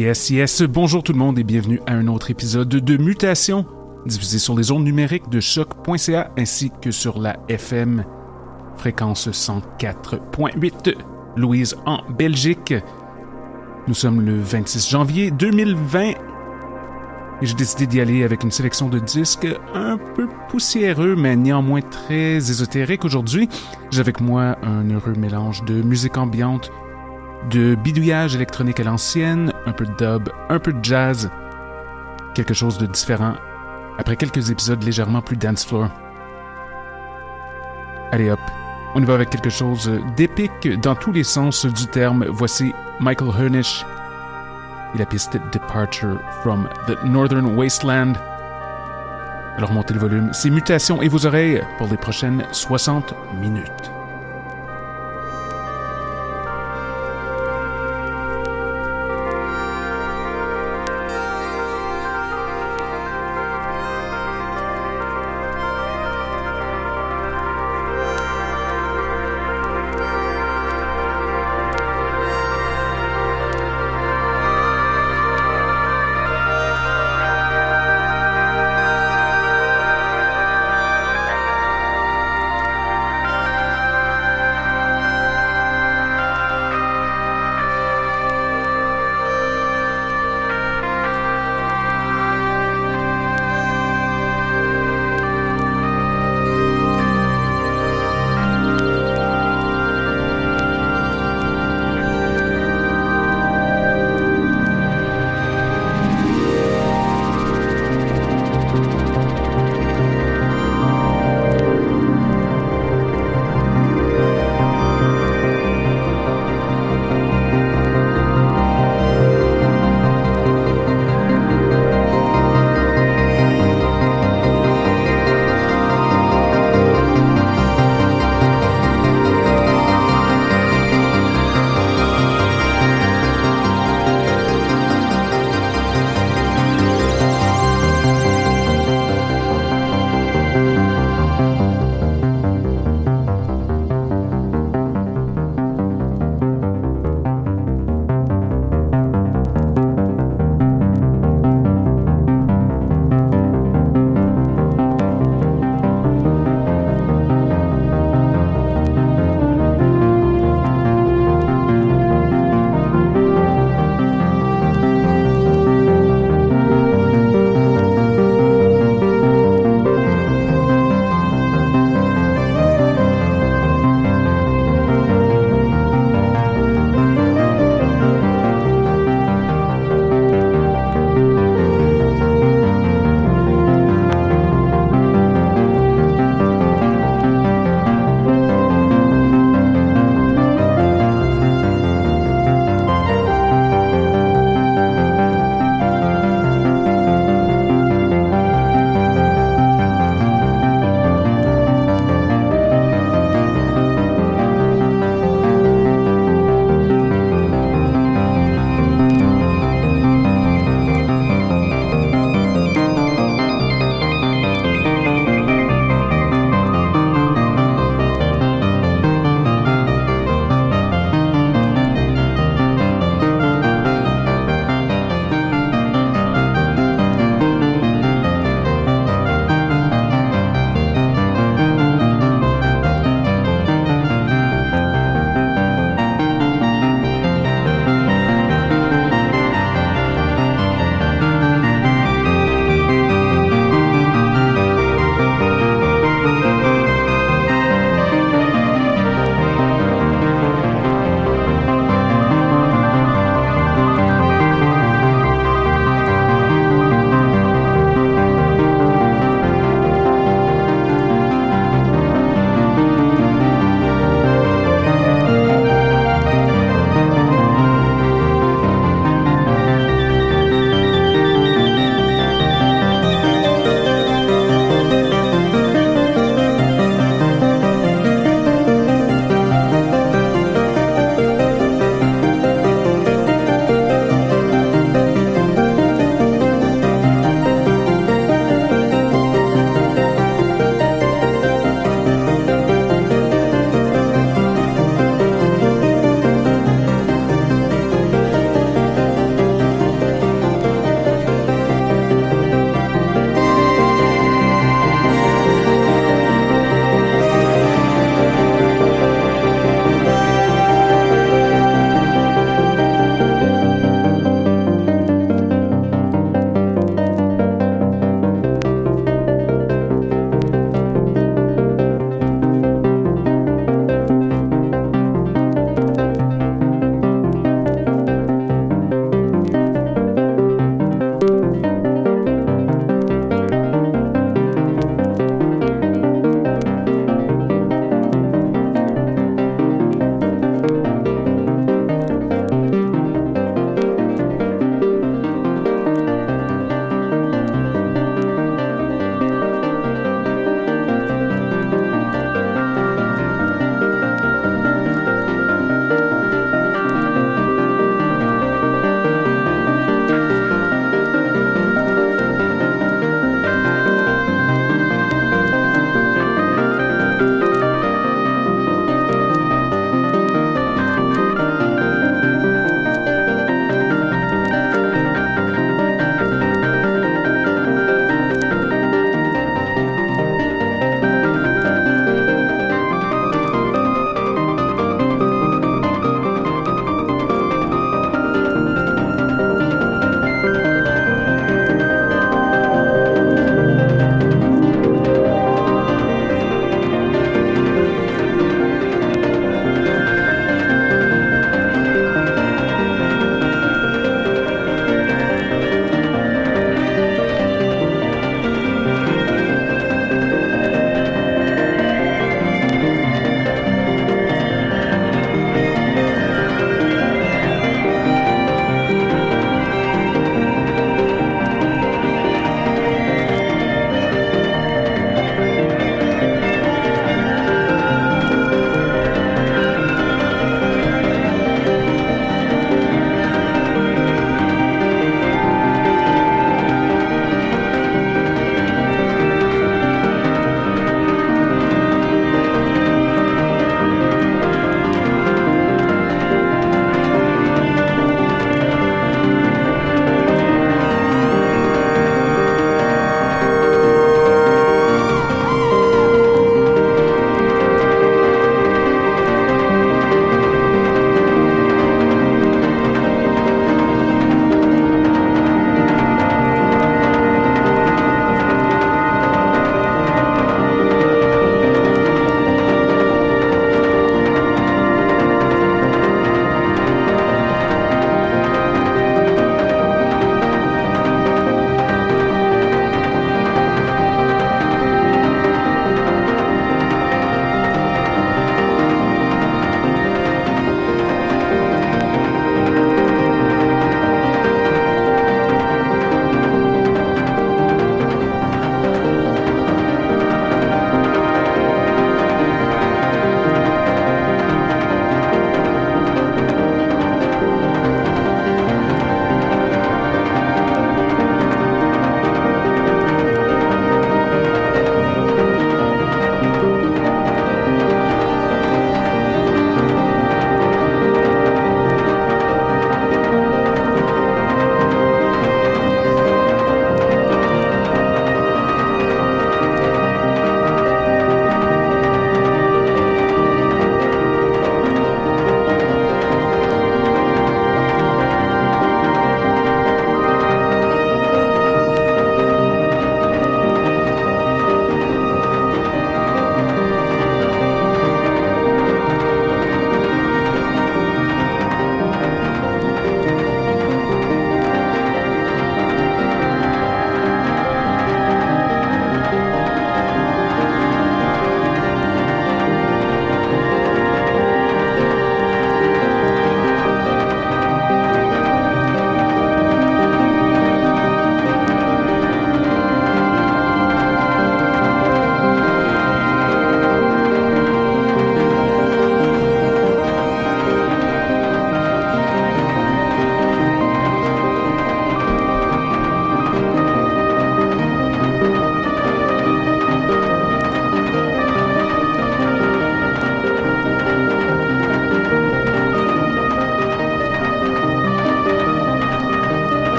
Yes, yes, bonjour tout le monde et bienvenue à un autre épisode de Mutation, diffusé sur les ondes numériques de choc.ca ainsi que sur la FM, fréquence 104.8, Louise en Belgique. Nous sommes le 26 janvier 2020 et j'ai décidé d'y aller avec une sélection de disques un peu poussiéreux mais néanmoins très ésotérique aujourd'hui. J'ai avec moi un heureux mélange de musique ambiante, de bidouillage électronique à l'ancienne, un peu de dub, un peu de jazz, quelque chose de différent, après quelques épisodes légèrement plus dance floor. Allez hop, on y va avec quelque chose d'épique dans tous les sens du terme. Voici Michael Hernish et la piste Departure from the Northern Wasteland. Alors montez le volume, c'est Mutation et vos oreilles pour les prochaines 60 minutes.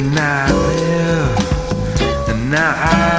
And now I live, and now I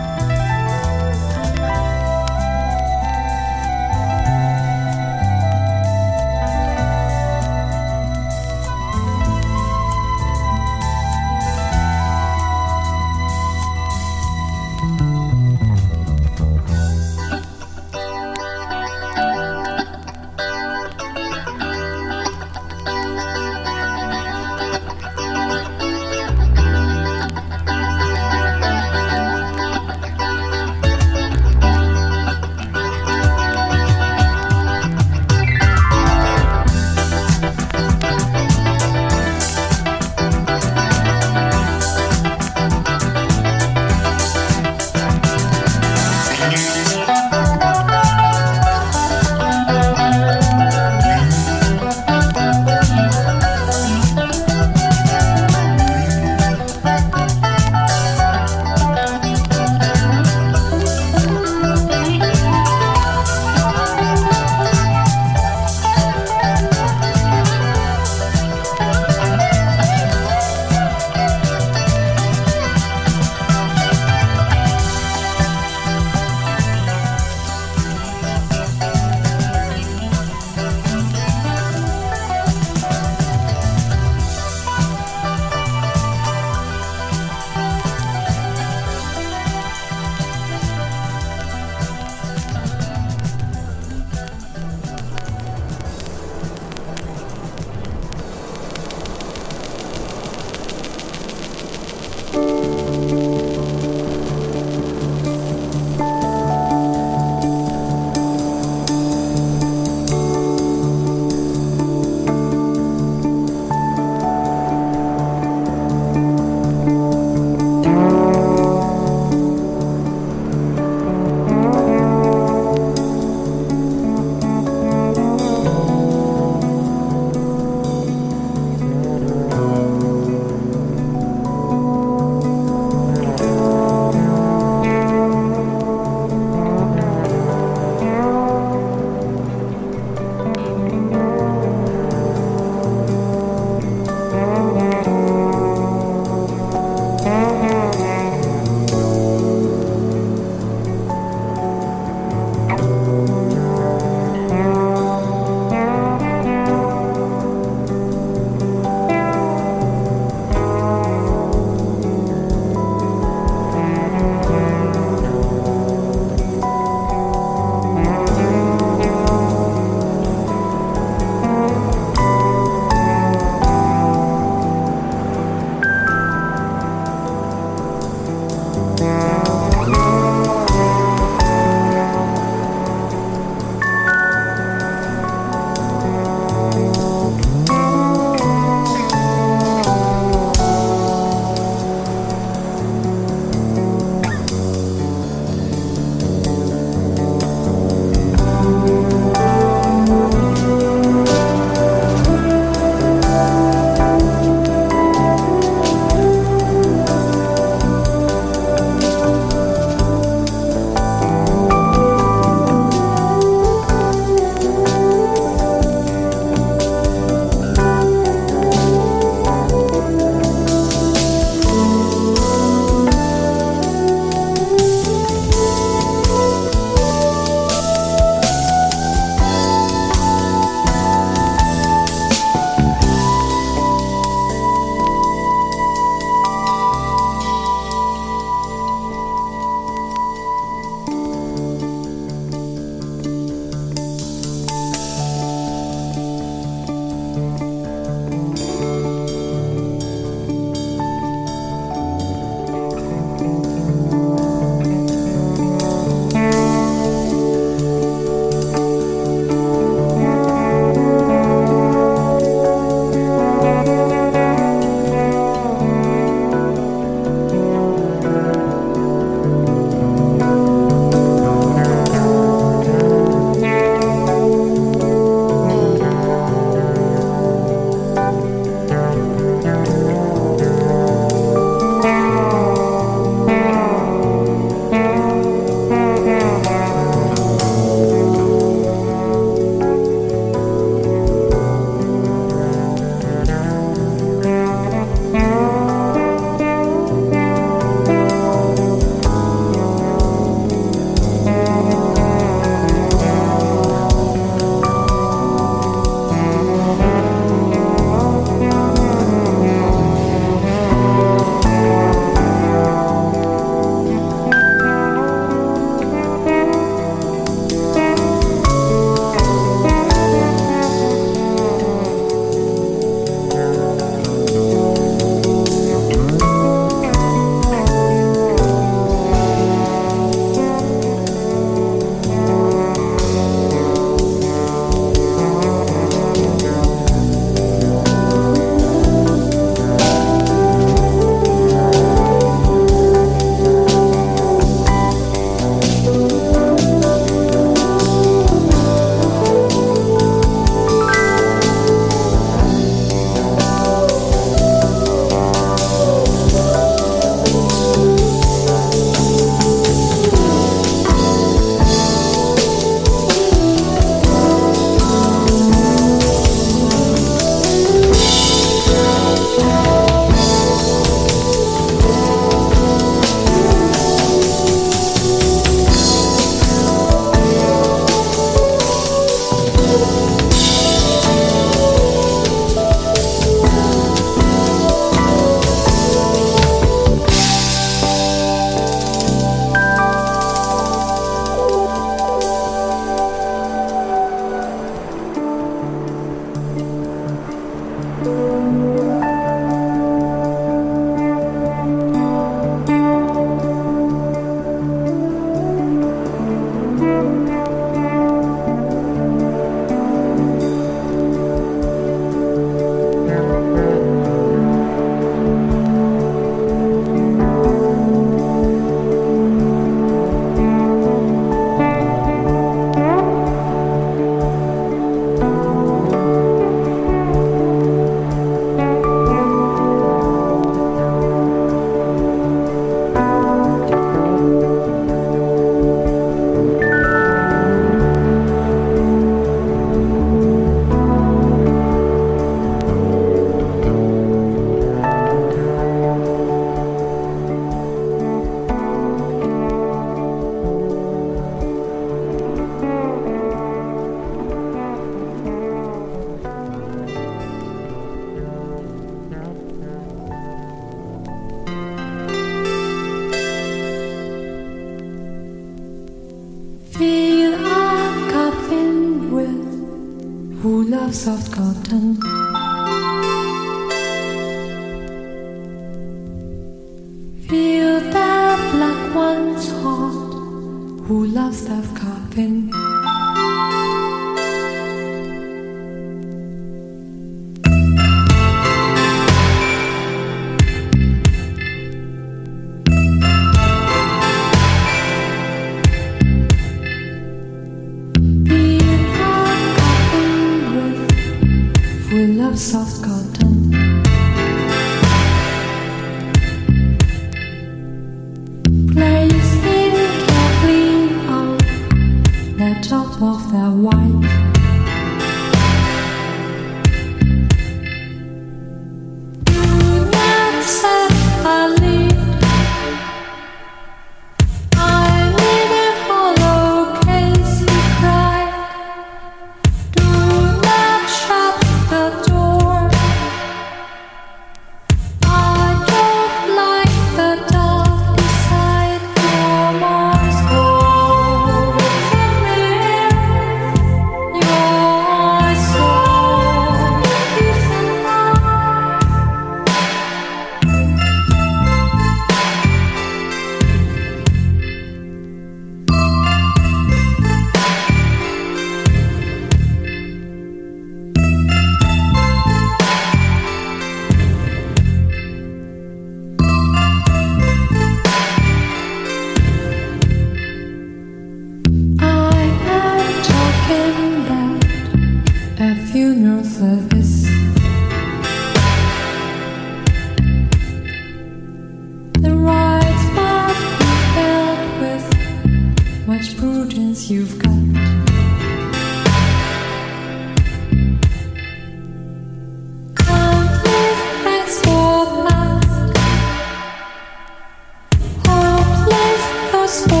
this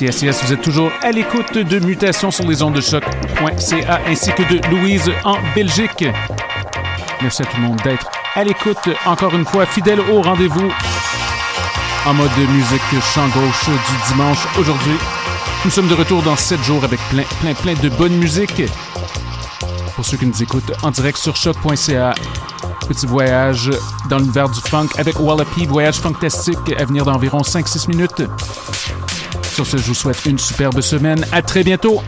Yes, yes, vous êtes toujours à l'écoute de Mutations sur les ondes de choc.ca ainsi que de Louise en Belgique. Merci à tout le monde d'être à l'écoute encore une fois, fidèle au rendez-vous en mode musique champ gauche du dimanche aujourd'hui. Nous sommes de retour dans 7 jours avec plein, plein, plein de bonne musique. Pour ceux qui nous écoutent en direct sur choc.ca, petit voyage dans l'univers du funk avec Wallapie, voyage fantastique à venir d'environ 5-6 minutes. Sur ce, je vous souhaite une superbe semaine. À très bientôt!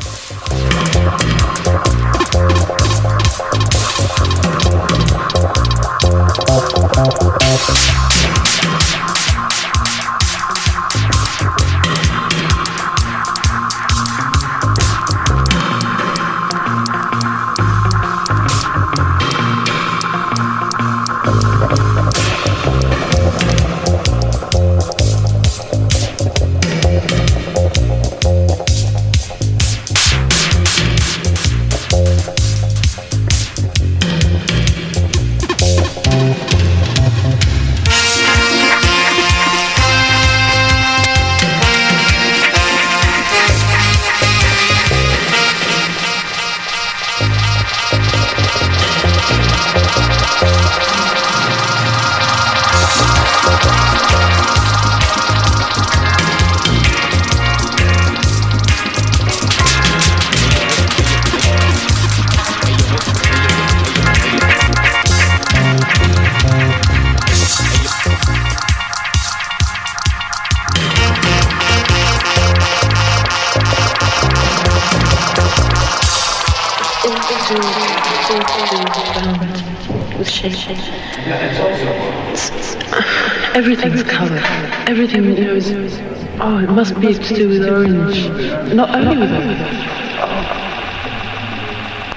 It to do with orange. Not only with orange.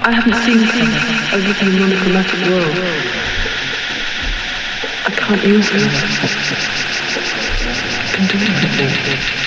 I haven't seen live in a monochromatic world. I can't use it. I can do anything.